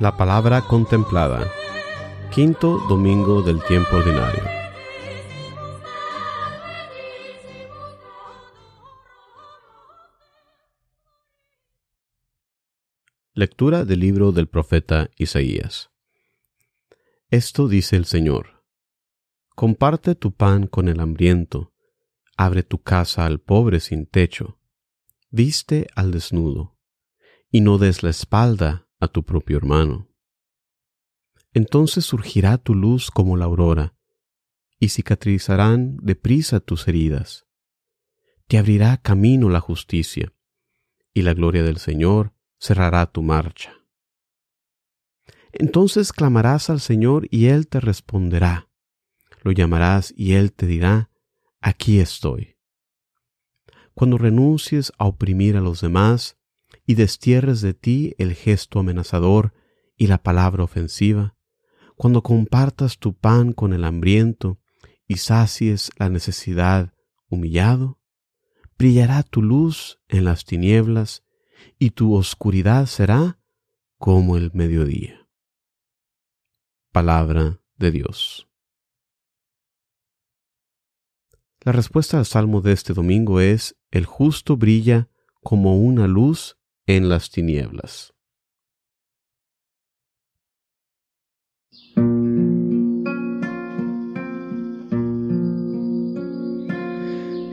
La palabra contemplada. Quinto domingo del tiempo ordinario. Lectura del libro del profeta Isaías. Esto dice el Señor. Comparte tu pan con el hambriento, abre tu casa al pobre sin techo, viste al desnudo, y no des la espalda a tu propio hermano. Entonces surgirá tu luz como la aurora, y cicatrizarán deprisa tus heridas. Te abrirá camino la justicia, y la gloria del Señor cerrará tu marcha. Entonces clamarás al Señor y Él te responderá. Lo llamarás y Él te dirá, aquí estoy. Cuando renuncies a oprimir a los demás, y destierres de ti el gesto amenazador y la palabra ofensiva, cuando compartas tu pan con el hambriento y sacies la necesidad humillado, brillará tu luz en las tinieblas y tu oscuridad será como el mediodía. Palabra de Dios. La respuesta al salmo de este domingo es, el justo brilla como una luz en las tinieblas.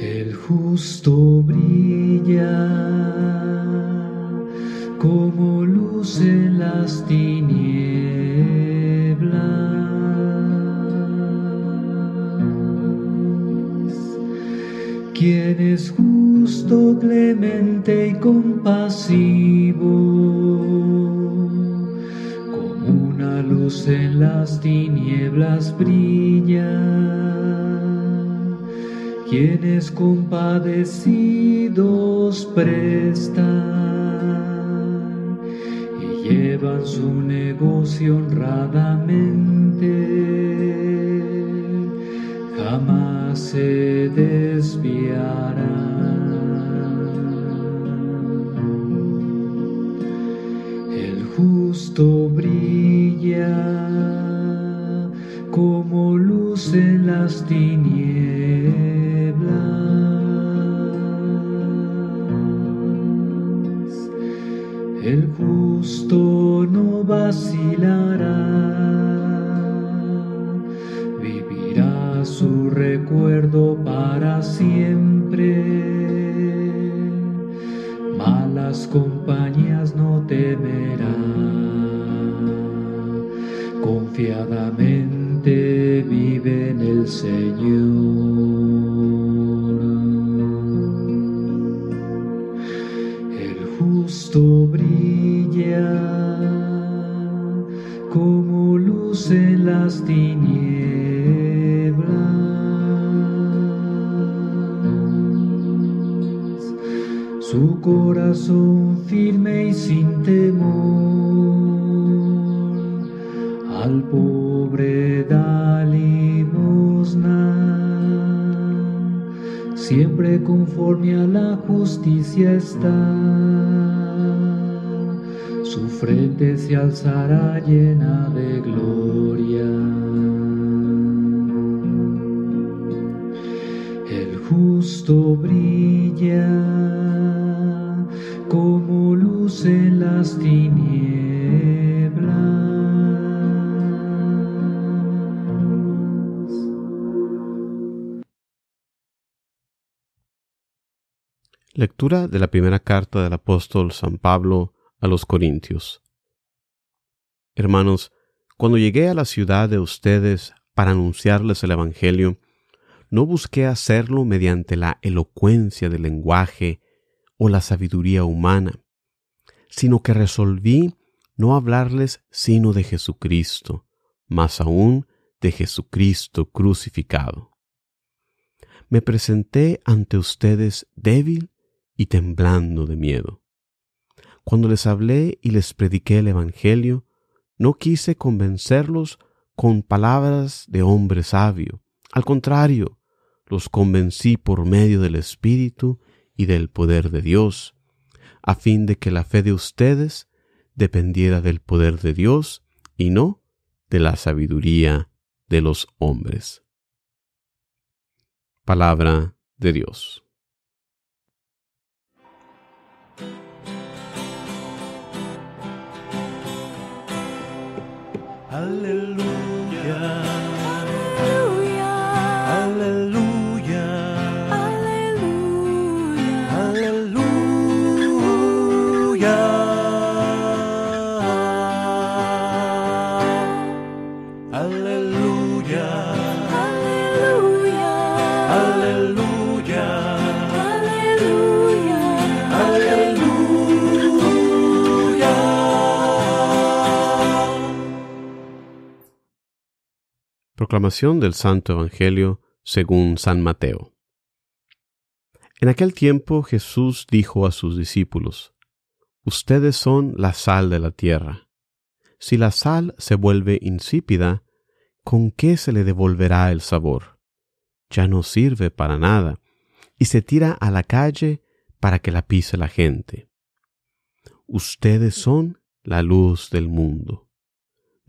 El justo brilla como luz en las tinieblas. quien es justo, clemente y compasivo, como una luz en las tinieblas brilla, quienes compadecidos prestan y llevan su negocio honradamente, jamás se desviará. Las tinieblas. El justo no vacilará su recuerdo para siempre. Malas compañías no temerá, confiadamente Señor. El justo brilla como luz en las tinieblas su corazón firme y sin temor, al siempre conforme a la justicia está, su frente se alzará llena de gloria. El justo brilla como luz en las tinieblas. Lectura de la primera carta del apóstol San Pablo a los Corintios. Hermanos, cuando llegué a la ciudad de ustedes para anunciarles el Evangelio, no busqué hacerlo mediante la elocuencia del lenguaje o la sabiduría humana, sino que resolví no hablarles sino de Jesucristo, más aún de Jesucristo crucificado. Me presenté ante ustedes débil y temblando de miedo. Cuando les hablé y les prediqué el Evangelio, no quise convencerlos con palabras de hombre sabio. Al contrario, los convencí por medio del Espíritu y del poder de Dios, a fin de que la fe de ustedes dependiera del poder de Dios y no de la sabiduría de los hombres. Palabra de Dios. Hallelujah. Proclamación del Santo Evangelio según San Mateo. En aquel tiempo Jesús dijo a sus discípulos, Ustedes son la sal de la tierra. Si la sal se vuelve insípida, ¿con qué se le devolverá el sabor? Ya no sirve para nada, y se tira a la calle para que la pise la gente. Ustedes son la luz del mundo.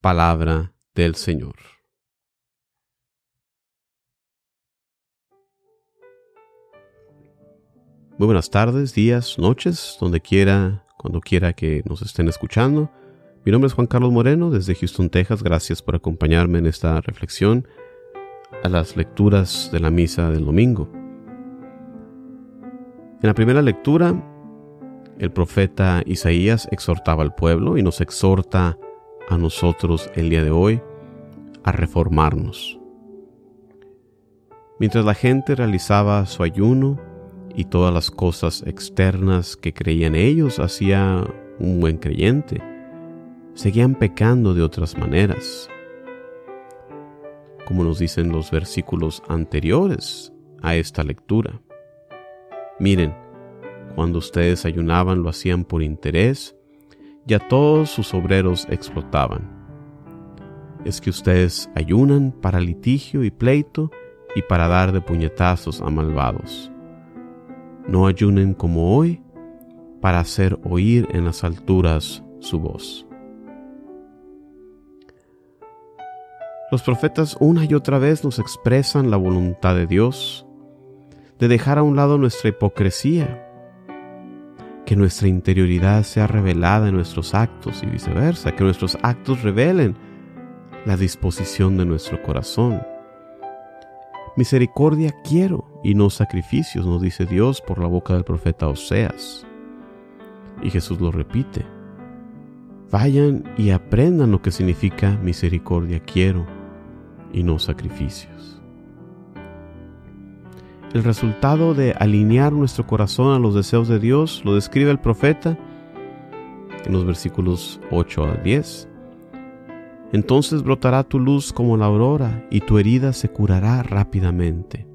Palabra del Señor. Muy buenas tardes, días, noches, donde quiera, cuando quiera que nos estén escuchando. Mi nombre es Juan Carlos Moreno desde Houston, Texas. Gracias por acompañarme en esta reflexión a las lecturas de la misa del domingo. En la primera lectura, el profeta Isaías exhortaba al pueblo y nos exhorta a nosotros el día de hoy a reformarnos. Mientras la gente realizaba su ayuno y todas las cosas externas que creían ellos hacía un buen creyente, seguían pecando de otras maneras. Como nos dicen los versículos anteriores a esta lectura. Miren, cuando ustedes ayunaban lo hacían por interés y a todos sus obreros explotaban. Es que ustedes ayunan para litigio y pleito y para dar de puñetazos a malvados. No ayunen como hoy para hacer oír en las alturas su voz. Los profetas una y otra vez nos expresan la voluntad de Dios de dejar a un lado nuestra hipocresía, que nuestra interioridad sea revelada en nuestros actos y viceversa, que nuestros actos revelen la disposición de nuestro corazón. Misericordia quiero y no sacrificios, nos dice Dios por la boca del profeta Oseas. Y Jesús lo repite. Vayan y aprendan lo que significa misericordia quiero y no sacrificios. El resultado de alinear nuestro corazón a los deseos de Dios lo describe el profeta en los versículos 8 a 10. Entonces brotará tu luz como la aurora y tu herida se curará rápidamente.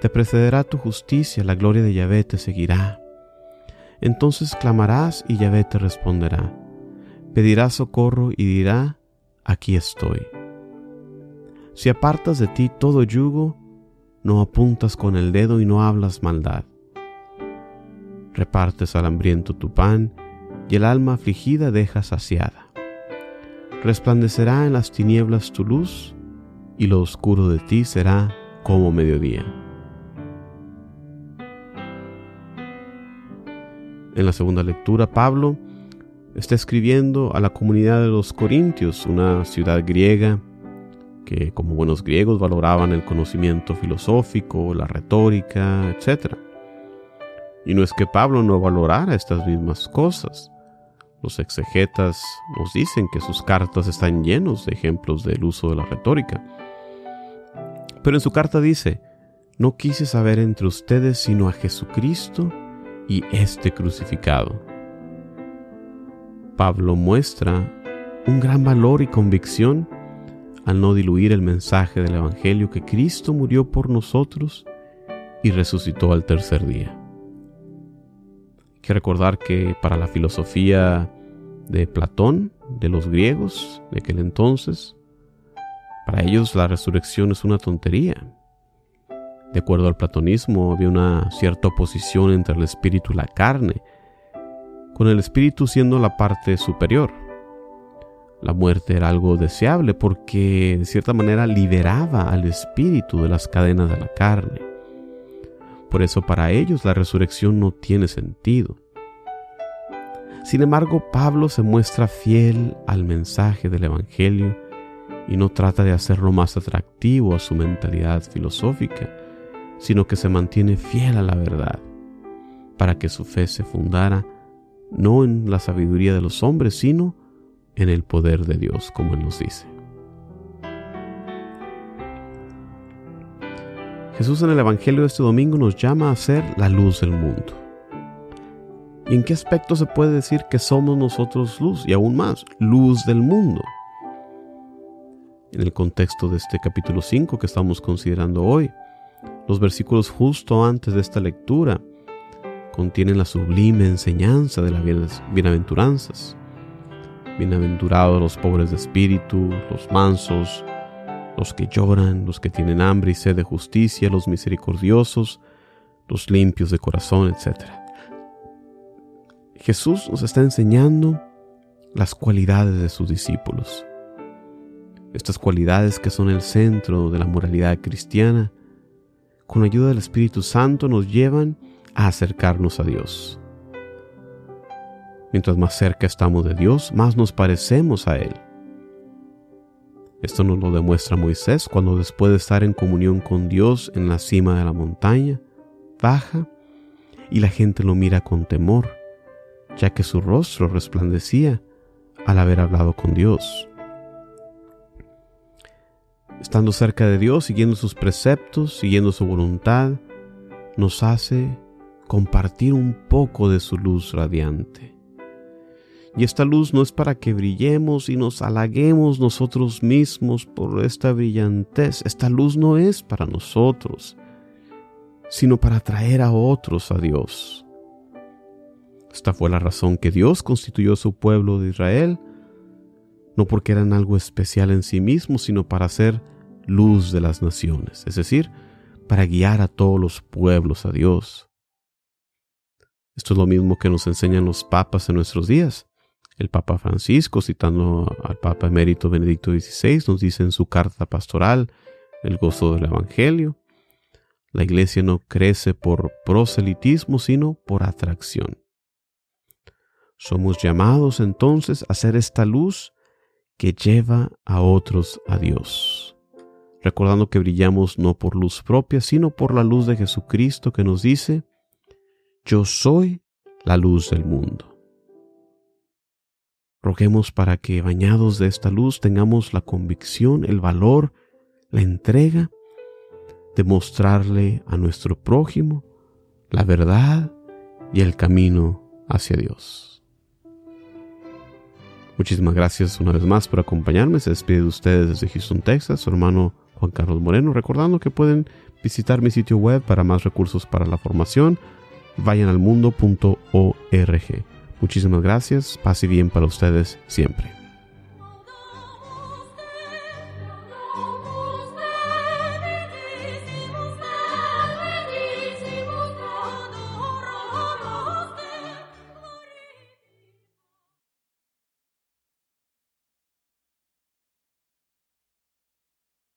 Te precederá tu justicia, la gloria de Yahvé te seguirá. Entonces clamarás y Yahvé te responderá. Pedirás socorro y dirá, aquí estoy. Si apartas de ti todo yugo, no apuntas con el dedo y no hablas maldad. Repartes al hambriento tu pan y el alma afligida deja saciada. Resplandecerá en las tinieblas tu luz y lo oscuro de ti será como mediodía. En la segunda lectura, Pablo está escribiendo a la comunidad de los Corintios, una ciudad griega que como buenos griegos valoraban el conocimiento filosófico, la retórica, etc. Y no es que Pablo no valorara estas mismas cosas. Los exegetas nos dicen que sus cartas están llenos de ejemplos del uso de la retórica. Pero en su carta dice, no quise saber entre ustedes sino a Jesucristo y este crucificado. Pablo muestra un gran valor y convicción al no diluir el mensaje del Evangelio que Cristo murió por nosotros y resucitó al tercer día. Hay que recordar que para la filosofía de Platón, de los griegos de aquel entonces, para ellos la resurrección es una tontería. De acuerdo al platonismo, había una cierta oposición entre el espíritu y la carne, con el espíritu siendo la parte superior. La muerte era algo deseable porque de cierta manera liberaba al espíritu de las cadenas de la carne. Por eso para ellos la resurrección no tiene sentido. Sin embargo, Pablo se muestra fiel al mensaje del Evangelio y no trata de hacerlo más atractivo a su mentalidad filosófica, sino que se mantiene fiel a la verdad, para que su fe se fundara no en la sabiduría de los hombres, sino en el poder de Dios, como Él nos dice. Jesús en el Evangelio de este domingo nos llama a ser la luz del mundo. ¿Y en qué aspecto se puede decir que somos nosotros luz? Y aún más, luz del mundo en el contexto de este capítulo 5 que estamos considerando hoy. Los versículos justo antes de esta lectura contienen la sublime enseñanza de las bienaventuranzas. Bienaventurados los pobres de espíritu, los mansos, los que lloran, los que tienen hambre y sed de justicia, los misericordiosos, los limpios de corazón, etc. Jesús nos está enseñando las cualidades de sus discípulos estas cualidades que son el centro de la moralidad cristiana, con ayuda del Espíritu Santo nos llevan a acercarnos a Dios. Mientras más cerca estamos de Dios, más nos parecemos a Él. Esto nos lo demuestra Moisés cuando después de estar en comunión con Dios en la cima de la montaña, baja y la gente lo mira con temor, ya que su rostro resplandecía al haber hablado con Dios estando cerca de Dios, siguiendo sus preceptos, siguiendo su voluntad, nos hace compartir un poco de su luz radiante. Y esta luz no es para que brillemos y nos halaguemos nosotros mismos por esta brillantez. Esta luz no es para nosotros, sino para traer a otros a Dios. Esta fue la razón que Dios constituyó su pueblo de Israel, no porque eran algo especial en sí mismos, sino para ser luz de las naciones, es decir, para guiar a todos los pueblos a Dios. Esto es lo mismo que nos enseñan los papas en nuestros días. El Papa Francisco, citando al Papa emérito Benedicto XVI, nos dice en su carta pastoral, el gozo del Evangelio, la iglesia no crece por proselitismo, sino por atracción. Somos llamados entonces a ser esta luz que lleva a otros a Dios recordando que brillamos no por luz propia, sino por la luz de Jesucristo que nos dice, yo soy la luz del mundo. Roguemos para que, bañados de esta luz, tengamos la convicción, el valor, la entrega de mostrarle a nuestro prójimo la verdad y el camino hacia Dios. Muchísimas gracias una vez más por acompañarme. Se despide de ustedes desde Houston, Texas, su hermano Juan Carlos Moreno, recordando que pueden visitar mi sitio web para más recursos para la formación, vayan al. Muchísimas gracias, pase bien para ustedes siempre.